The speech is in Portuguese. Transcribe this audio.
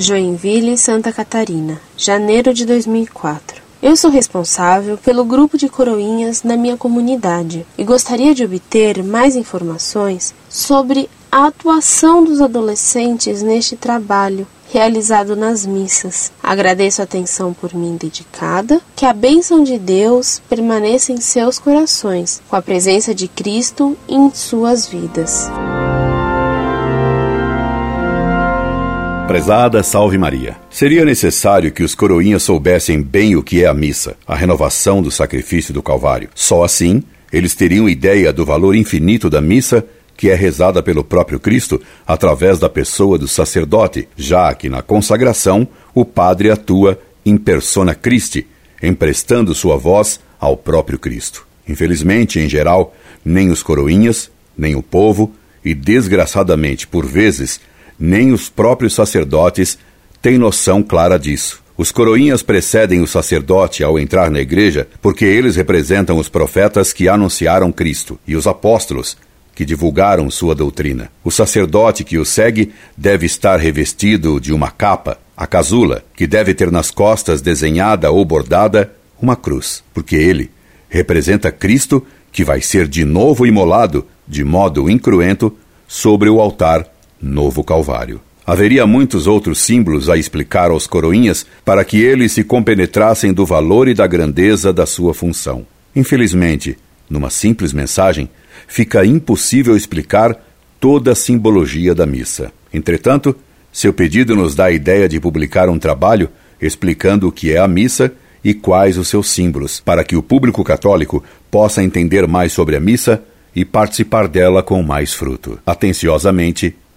Joinville, Santa Catarina, janeiro de 2004. Eu sou responsável pelo grupo de coroinhas na minha comunidade e gostaria de obter mais informações sobre a atuação dos adolescentes neste trabalho realizado nas missas. Agradeço a atenção por mim dedicada, que a bênção de Deus permaneça em seus corações, com a presença de Cristo em suas vidas. Prezada Salve Maria. Seria necessário que os coroinhas soubessem bem o que é a missa, a renovação do sacrifício do Calvário. Só assim eles teriam ideia do valor infinito da missa que é rezada pelo próprio Cristo através da pessoa do sacerdote, já que na consagração o padre atua em persona Christi, emprestando sua voz ao próprio Cristo. Infelizmente, em geral, nem os coroinhas, nem o povo, e desgraçadamente, por vezes, nem os próprios sacerdotes têm noção clara disso. Os coroinhas precedem o sacerdote ao entrar na igreja porque eles representam os profetas que anunciaram Cristo e os apóstolos que divulgaram sua doutrina. O sacerdote que o segue deve estar revestido de uma capa, a casula, que deve ter nas costas desenhada ou bordada uma cruz, porque ele representa Cristo que vai ser de novo imolado, de modo incruento, sobre o altar Novo Calvário. Haveria muitos outros símbolos a explicar aos coroinhas para que eles se compenetrassem do valor e da grandeza da sua função. Infelizmente, numa simples mensagem, fica impossível explicar toda a simbologia da missa. Entretanto, seu pedido nos dá a ideia de publicar um trabalho explicando o que é a missa e quais os seus símbolos, para que o público católico possa entender mais sobre a missa e participar dela com mais fruto. Atenciosamente,